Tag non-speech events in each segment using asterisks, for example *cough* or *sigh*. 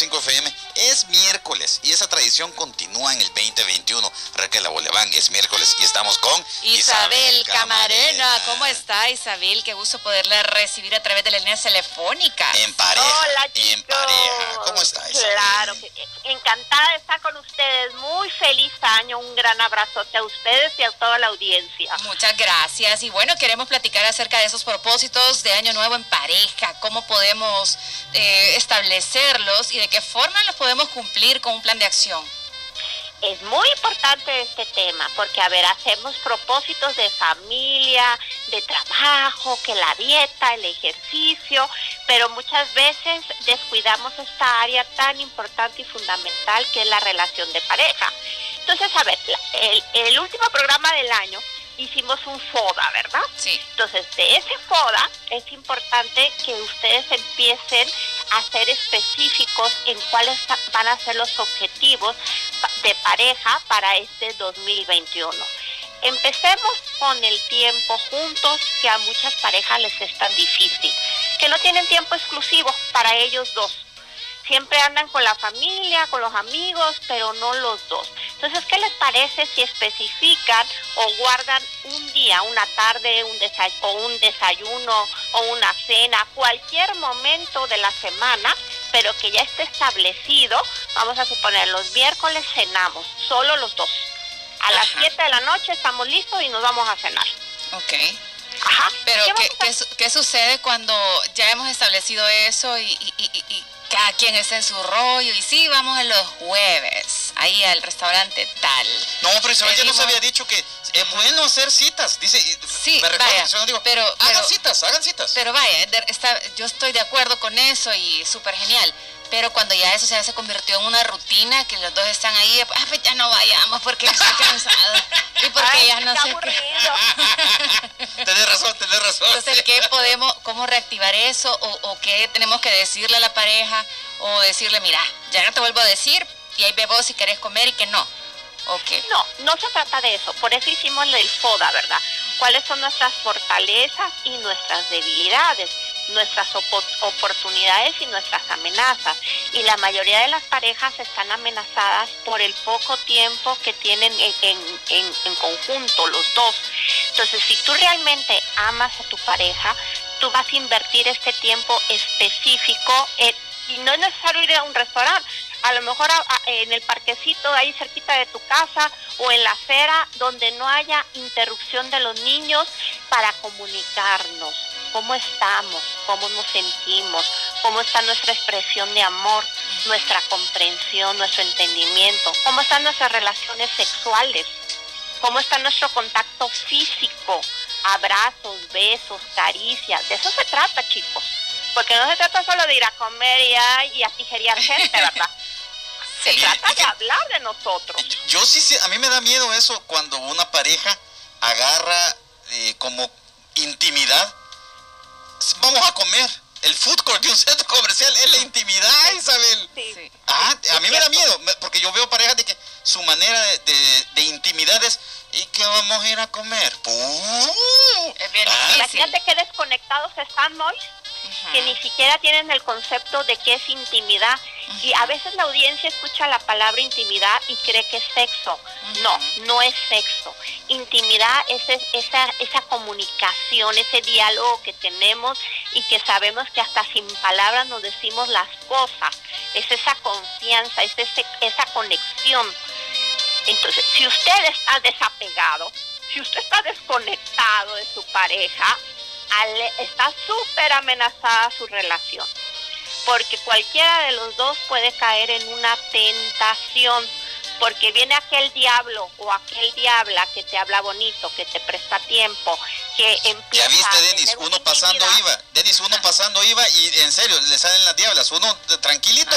100.5 FM. Es miércoles y esa tradición continúa en el 2021. Raquel Aboleván, es miércoles y estamos con Isabel, Camarena. ¿Cómo está Isabel? Qué gusto poderla recibir a través de las líneas telefónicas. En pareja. Hola, En pareja. ¿Cómo está Isabel? Claro, encantada de estar con ustedes. Muy feliz año. Un gran abrazote a ustedes y a toda la audiencia. Muchas gracias. Y bueno, queremos platicar acerca de esos propósitos de Año Nuevo en pareja, cómo podemos eh, establecerlos y de qué forma los podemos cumplir con un plan de acción. Es muy importante este tema porque, a ver, hacemos propósitos de familia, de trabajo, que la dieta, el ejercicio, pero muchas veces descuidamos esta área tan importante y fundamental que es la relación de pareja. Entonces, a ver, el, el último programa del año hicimos un FODA, ¿verdad? Sí. Entonces, de ese FODA es importante que ustedes empiecen a ser específicos en cuáles van a ser los objetivos de pareja para este 2021. Empecemos con el tiempo juntos, que a muchas parejas les es tan difícil, que no tienen tiempo exclusivo para ellos dos. Siempre andan con la familia, con los amigos, pero no los dos. Entonces, ¿qué les parece si especifican o guardan un día, una tarde, un o un desayuno o una cena, cualquier momento de la semana, pero que ya esté establecido? Vamos a suponer, los miércoles cenamos, solo los dos. A las Ajá. 7 de la noche estamos listos y nos vamos a cenar. Ok. Ajá. Pero, ¿Qué ¿qué, a sucede cuando ya hemos establecido eso y, y- y- y- y cada quien está en su rollo? Y sí, vamos en los jueves, ahí al restaurante tal. No, pero Isabel ya nos había dicho que es bueno hacer citas. Dice, Sí, me recuerdo vaya, que pero- hagan pero- citas, hagan citas. Pero vaya, de- está, yo estoy de acuerdo con eso y súper genial. Pero cuando ya eso ya se convirtió en una rutina, que los dos están ahí, ah, pues ya no vayamos porque estoy cansado. Y porque Ay, ya no sé qué. *laughs* tenés razón, tenés razón. Entonces, ¿qué podemos, cómo reactivar eso? O, o qué tenemos que decirle a la pareja? O decirle, mira, ya no te vuelvo a decir, y ahí ve vos si querés comer y que no. Ok. No, no se trata de eso. Por eso hicimos el FODA, ¿verdad? ¿Cuáles son nuestras fortalezas y nuestras debilidades? Nuestras opo- oportunidades y nuestras amenazas. Y la mayoría de las parejas están amenazadas por el poco tiempo que tienen en, en- en- conjunto los dos. Entonces, si tú realmente amas a tu pareja, tú vas a invertir este tiempo específico y no es necesario ir a un restaurante. A lo mejor en el parquecito ahí cerquita de tu casa o en la acera donde no haya interrupción de los niños para comunicarnos cómo estamos, cómo nos sentimos, cómo está nuestra expresión de amor, nuestra comprensión, nuestro entendimiento, cómo están nuestras relaciones sexuales, cómo está nuestro contacto físico, abrazos, besos, caricias. De eso se trata, chicos. Porque no se trata solo de ir a comer y a, y a tijerear gente, ¿verdad? *laughs* Se trata de hablar de nosotros. Yo sí, sí, a mí me da miedo eso cuando una pareja agarra eh, como intimidad. Vamos a comer. El food court de un centro comercial es la intimidad, Isabel. Sí. Sí. Ah, a mí me da miedo, porque yo veo parejas de que su manera de, de- de intimidad es, ¿y qué vamos a ir a comer? Es bien Ah. Imagínate qué desconectados están, Mois. Que ni siquiera tienen el concepto de qué es intimidad. Y a veces la audiencia escucha la palabra intimidad y cree que es sexo. No, no es sexo. Intimidad es es- esa, esa comunicación, ese diálogo que tenemos y que sabemos que hasta sin palabras nos decimos las cosas. Es esa confianza, es ese- esa conexión. Entonces, si usted está desapegado, si usted está desconectado de su pareja, está súper amenazada su relación. Porque cualquiera de los dos puede caer en una tentación. Porque viene aquel diablo o aquel diabla que te habla bonito, que te presta tiempo, que empieza Ya viste, Denis, uno pasando iba. Denis, uno pasando iba y en serio, le salen las diablas. Uno tranquilito.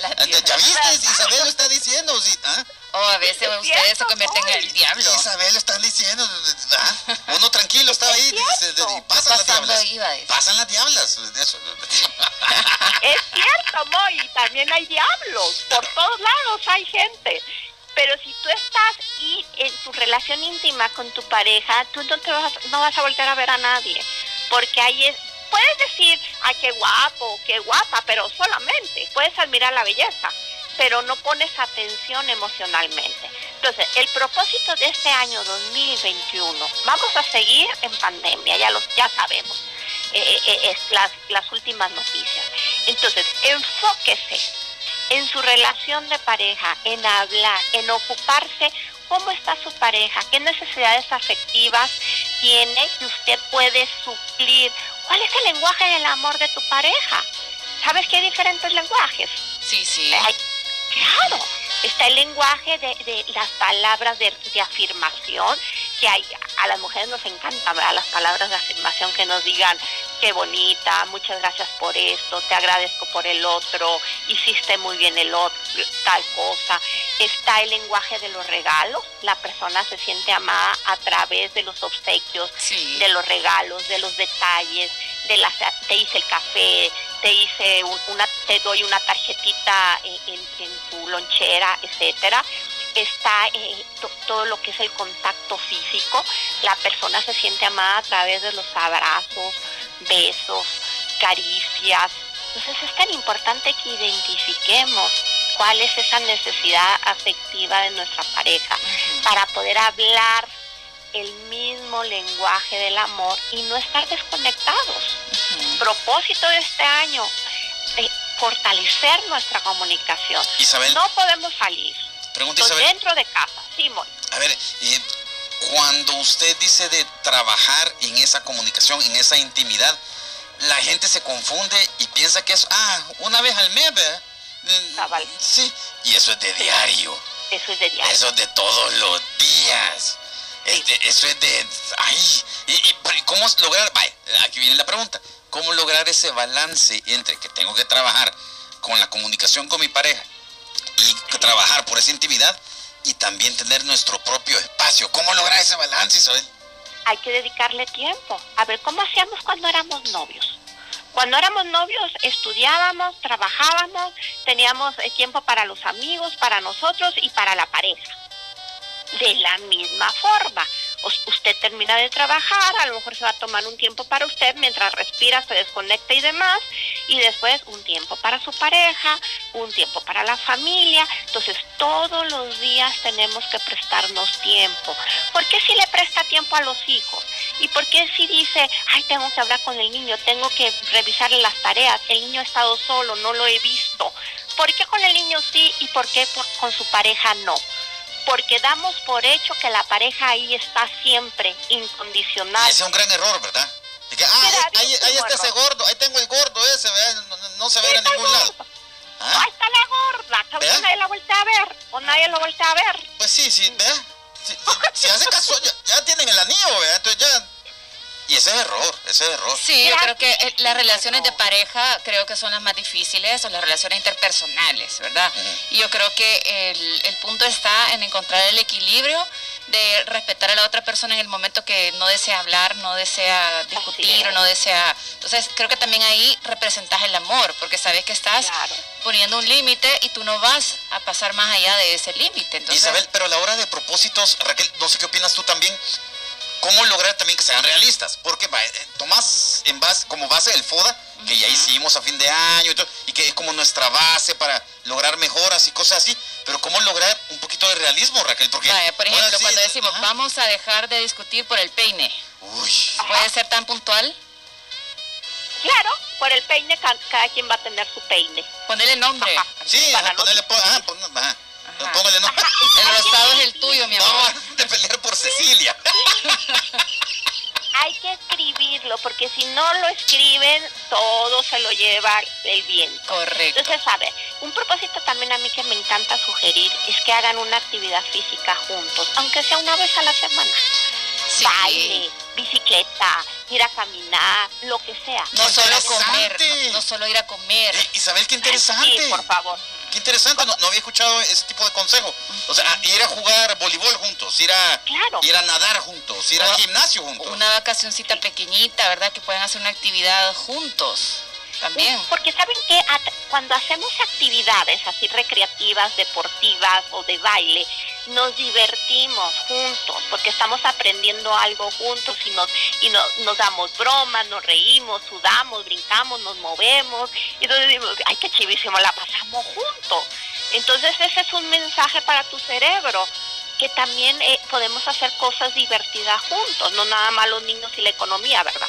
Las ¿Ya viste? Isabel lo está diciendo. sí, ¿ah? O a veces Es ustedes se cierto, convierten en el diablo. Isabel lo están diciendo. ¿ah? *laughs* Uno tranquilo estaba ahí y pasan las diablas. Pasan las diablas. Eso. Es cierto, Moy, y también hay diablos. Por todos lados hay gente. Pero si tú estás y en tu relación íntima con tu pareja, tú no, te vas, a- no vas a volver a ver a nadie. Porque ahí es, puedes decir, ay, qué guapo, qué guapa, pero solamente puedes admirar la belleza, pero no pones atención emocionalmente. Entonces, el propósito de este año 2021, vamos a seguir en pandemia, ya, lo, ya sabemos, eh, eh, eh, es las, las últimas noticias. Entonces, enfóquese en su relación de pareja, en hablar, en ocuparse cómo está su pareja, qué necesidades afectivas tiene que usted puede suplir, cuál es el lenguaje del amor de tu pareja. ¿Sabes que hay diferentes lenguajes? Sí, sí. Claro, está el lenguaje de, las palabras de, afirmación, que a las mujeres nos encantan las palabras de afirmación que nos digan, qué bonita, muchas gracias por esto, te agradezco por el otro, hiciste muy bien el otro, tal cosa. Está el lenguaje de los regalos, la persona se siente amada a través de los obsequios, de los regalos, de los detalles, de la, te hice el café, te hice una, te doy una tarjetita en, tu lonchera, etcétera está eh, todo lo que es el contacto físico. La persona se siente amada a través de los abrazos, besos, caricias. Entonces es tan importante que identifiquemos cuál es esa necesidad afectiva de nuestra pareja para poder hablar el mismo lenguaje del amor y no estar desconectados. Propósito de este año, de fortalecer nuestra comunicación. no podemos salir. Dentro de casa, Simón. A ver, cuando usted dice de trabajar en esa comunicación, en esa intimidad, la gente se confunde y piensa que es, ah, una vez al mes, ¿verdad? Ah, sí, y eso es de diario. Eso es de diario. Eso es de todos los días. eso es de, ay, y, ¿cómo lograr, vaya, aquí viene la pregunta, ¿cómo lograr ese balance entre que tengo que trabajar con la comunicación con mi pareja y trabajar por esa intimidad y también tener nuestro propio espacio. ¿Cómo lograr ese balance, Isabel? Hay que dedicarle tiempo. A ver, ¿cómo hacíamos cuando éramos novios? Cuando éramos novios estudiábamos, trabajábamos, teníamos eh, tiempo para los amigos, para nosotros y para la pareja. De la misma forma, usted termina de trabajar, a lo mejor se va a tomar un tiempo para usted mientras respira, se desconecta y demás, y después un tiempo para su pareja, un tiempo para la familia. Entonces todos los días tenemos que prestarnos tiempo. ¿Por qué si le presta tiempo a los hijos? ¿Y por qué si dice, ay, tengo que hablar con el niño, tengo que revisarle las tareas, el niño ha estado solo, no lo he visto? ¿Por qué con el niño sí y por qué con su pareja no? Porque damos por hecho que la pareja ahí está siempre, incondicional. Ese es un gran error, ¿verdad? ah, ahí, está ese gordo, ahí tengo el gordo ese, No, se ve en ningún lado. ¿Ah? Ahí está la gorda, que nadie la vuelta a ver, o nadie lo vuelve a ver. Pues sí, sí, ¿verdad? *laughs* Si, hace caso, ya, tienen el anillo, ¿verdad? Entonces ya y ese es error, ese es error. Sí, yo creo que eh, las relaciones de pareja creo que son las más difíciles, o las relaciones interpersonales, ¿verdad? Y yo creo que el, el punto está en encontrar el equilibrio de respetar a la otra persona en el momento que no desea hablar, no desea discutir o no desea... Entonces creo que también ahí representas el amor, porque sabes que estás poniendo un límite y tú no vas a pasar más allá de ese límite. Isabel, pero a la hora de propósitos, Raquel, no sé qué opinas tú también, cómo lograr también que sean realistas. Porque eh, tomás en base, como base el FODA, que ya hicimos a fin de año y, que es como nuestra base para lograr mejoras y cosas así. Pero cómo lograr un poquito de realismo, Raquel. Porque, por ejemplo, cuando decimos vamos a dejar de discutir por el peine, ¿puede ser tan puntual? Claro, por el peine cada, quien va a tener su peine. Ponerle nombre. Sí, ponerle, ajá, *laughs* el rosado es el tuyo, mi amor. No, de pelear por Cecilia. Hay que escribirlo, porque si no lo escriben, todo se lo lleva el viento. Correcto. Entonces, a ver, un propósito también a mí que me encanta sugerir es que hagan una actividad física juntos, aunque sea una vez a la semana. Baile, bicicleta, ir a caminar, lo que sea. No solo comer, no, solo ir a comer. Eh, Isabel, qué interesante. Sí, por favor. Qué interesante, no, había escuchado ese tipo de consejo. O sea, ir a jugar voleibol juntos, ir a, ir a nadar juntos, ir al gimnasio juntos. Una vacacioncita pequeñita, ¿verdad? Que puedan hacer una actividad juntos también. Porque saben que cuando hacemos actividades así recreativas, deportivas o de baile, nos divertimos juntos, porque estamos aprendiendo algo juntos y nos, y nos damos bromas, nos reímos, sudamos, brincamos, nos movemos, y entonces decimos, ay, qué chivísimo, la pasamos juntos. Entonces ese es un mensaje para tu cerebro, que también eh, podemos hacer cosas divertidas juntos, no nada más los niños y la economía, ¿verdad?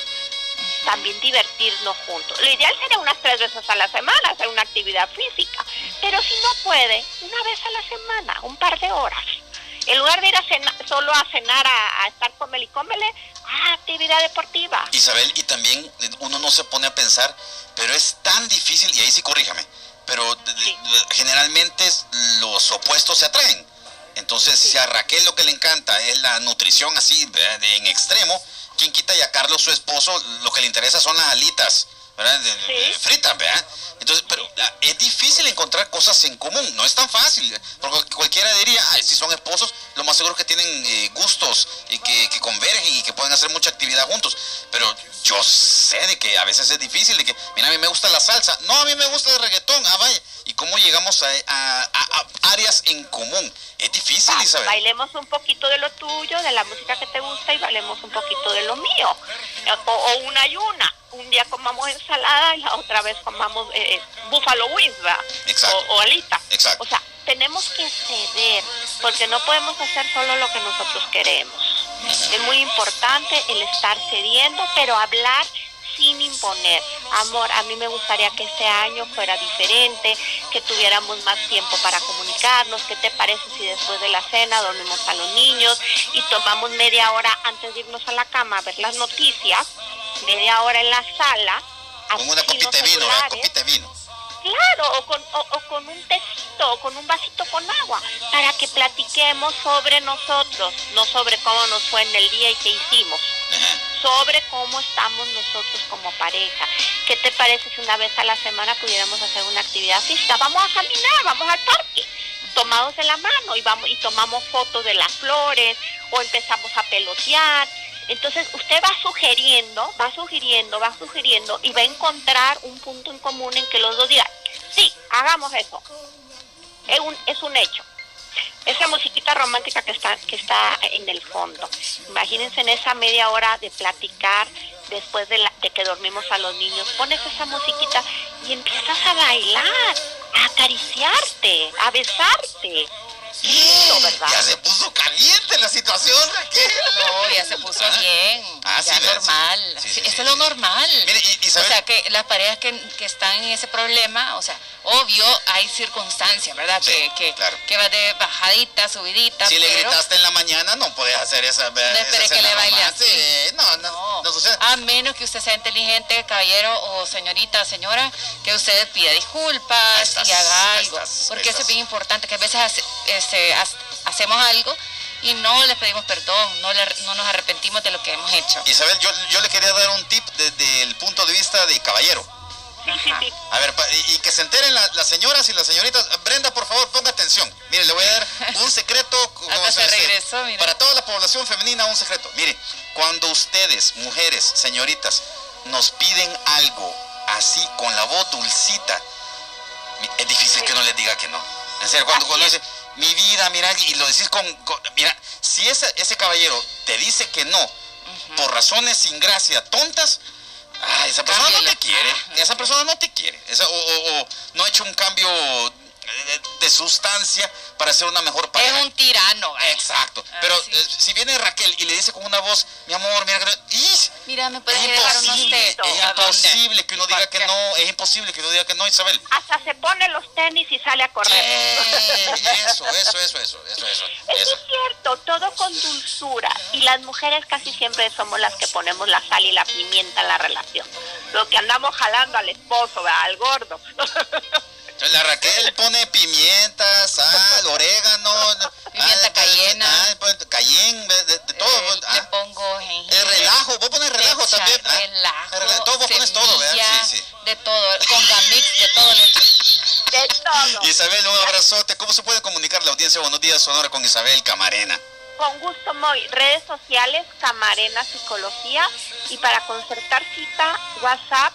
También divertirnos juntos. Lo ideal sería unas tres veces a la semana hacer una actividad física, pero si no puede, una vez a la semana, un par de horas. En lugar de ir a cenar, solo a cenar, a, estar cómele y cómele, ah, actividad deportiva. Isabel, y también uno no se pone a pensar, pero es tan difícil, y ahí sí corríjame, pero generalmente los opuestos se atraen. Entonces, si a Raquel lo que le encanta es la nutrición así, de, en extremo, quien quita y a Carlos, su esposo, lo que le interesa son las alitas, ¿verdad? fritas, ¿verdad? Entonces, pero ah, es difícil encontrar cosas en común, no es tan fácil, porque cualquiera diría, Ay, si son esposos, lo más seguro es que tienen eh, gustos y que, que, convergen y que pueden hacer mucha actividad juntos, pero yo sé de que a veces es difícil, de que, mira, a mí me gusta la salsa, no, a mí me gusta el reggaetón, ah, vaya, y cómo llegamos a, áreas en común. Es difícil, Isabel. Bailemos un poquito de lo tuyo, de la música que te gusta, y bailemos un poquito de lo mío, o, una y una un día comamos ensalada y la otra vez comamos eh, eh búfalo wings, O, o, alita. Exacto. O sea, tenemos que ceder, porque no podemos hacer solo lo que nosotros queremos. Es muy importante el estar cediendo, pero hablar sin imponer. Amor, a mí me gustaría que este año fuera diferente, que tuviéramos más tiempo para comunicarnos. ¿Qué te parece si después de la cena dormimos a los niños y tomamos media hora antes de irnos a la cama a ver las noticias? Media hora en la sala. Con una copita de vino, una copita de vino. Claro, o con, o, con un tecito, o con un vasito con agua, para que platiquemos sobre nosotros, no sobre cómo nos fue en el día y qué hicimos, sobre cómo estamos nosotros como pareja. ¿Qué te parece si una vez a la semana pudiéramos hacer una actividad física? Vamos a caminar, vamos al parque, tomados de la mano y, vamos, y tomamos fotos de las flores, o empezamos a pelotear entonces usted va sugiriendo, va sugiriendo, va sugiriendo y va a encontrar un punto en común en que los dos digan, sí, hagamos eso. Es un, es un hecho. Esa musiquita romántica que está, que está en el fondo. Imagínense en esa media hora de platicar después de, la, de que dormimos a los niños. Pones esa musiquita y empiezas a bailar, a acariciarte, a besarte ya se puso caliente la situación, Raquel. Ya ah. bien. Ah, ya normal. eso es lo normal. o sea, que las parejas que, que, están en ese problema, o sea, obvio, hay circunstancias, ¿verdad? que, que, que, va de bajadita, subidita. Si le gritaste en la mañana, no puedes hacer esa. No espere que le baile así. No, no, no, sucede. A menos que usted sea inteligente, caballero o señorita, señora, que usted pida disculpas y haga algo. porque eso es bien importante, que a veces este, hacemos algo y no les pedimos perdón, no, no nos arrepentimos de lo que hemos hecho. Isabel, yo, yo le quería dar un tip desde el punto de vista de caballero. A ver, y, que se enteren las señoras y las señoritas. Brenda, por favor, ponga atención. Mire, le voy a dar *laughs* un secreto. Para toda la población femenina, un secreto. Mire, cuando ustedes, mujeres, señoritas, nos piden algo así, con la voz dulcita, es difícil que uno les diga que no. En serio, cuando, cuando dice, mi vida, mira, y lo decís con, mira, si ese, ese caballero te dice que no, por razones sin gracia, tontas, ah, esa persona no te quiere, esa persona no te quiere, o, no ha hecho un cambio de, sustancia para ser una mejor pareja. Es un tirano. Exacto. Ah, Pero eh, si viene Raquel y le dice con una voz, mi amor, mira, mira me puedes llevar unos Es imposible que uno diga que no, es imposible que uno diga que no, Isabel. Hasta se pone los tenis y sale a correr. Eh, eso, eso, eso, eso, eso, *laughs* eso. Es cierto, todo con dulzura. Y las mujeres casi siempre somos las que ponemos la sal y la pimienta en la relación. Lo que andamos jalando al esposo, al gordo. *laughs* La Raquel pone pimienta, sal, orégano. Pimienta ah, cayena. Ah, pues, cayenne, de, todo. Eh, le ah. pongo jengibre. El relajo, vos pones relajo también. Relajo, todo, vos pones todo, ¿verdad? Sí, sí. De todo, con gamix, de todo. De todo. Isabel, un abrazote. ¿Cómo se puede comunicar la audiencia? Buenos días, Sonora, con Isabel Camarena. Con gusto, Moy. Redes sociales, Camarena Psicología. Y para concertar cita, WhatsApp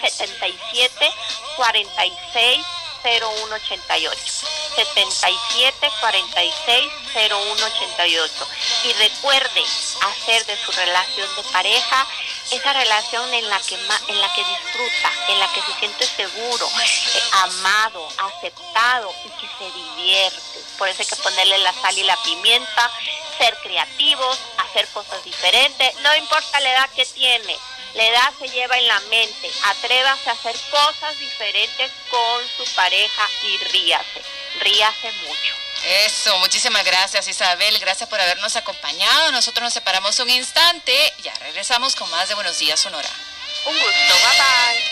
77 46 0188. 77 46 0188. Y recuerde hacer de su relación de pareja esa relación en la que en la que disfruta, en la que se siente seguro, eh, amado, aceptado y que se divierte. Por eso hay que ponerle la sal y la pimienta, ser creativos, hacer cosas diferentes, no importa la edad que tiene. La edad se lleva en la mente. Atrévase a hacer cosas diferentes con su pareja y ríase. Ríase mucho. Eso, muchísimas gracias Isabel, gracias por habernos acompañado. Nosotros nos separamos un instante, ya regresamos con más de Buenos Días Sonora. Un gusto, bye bye.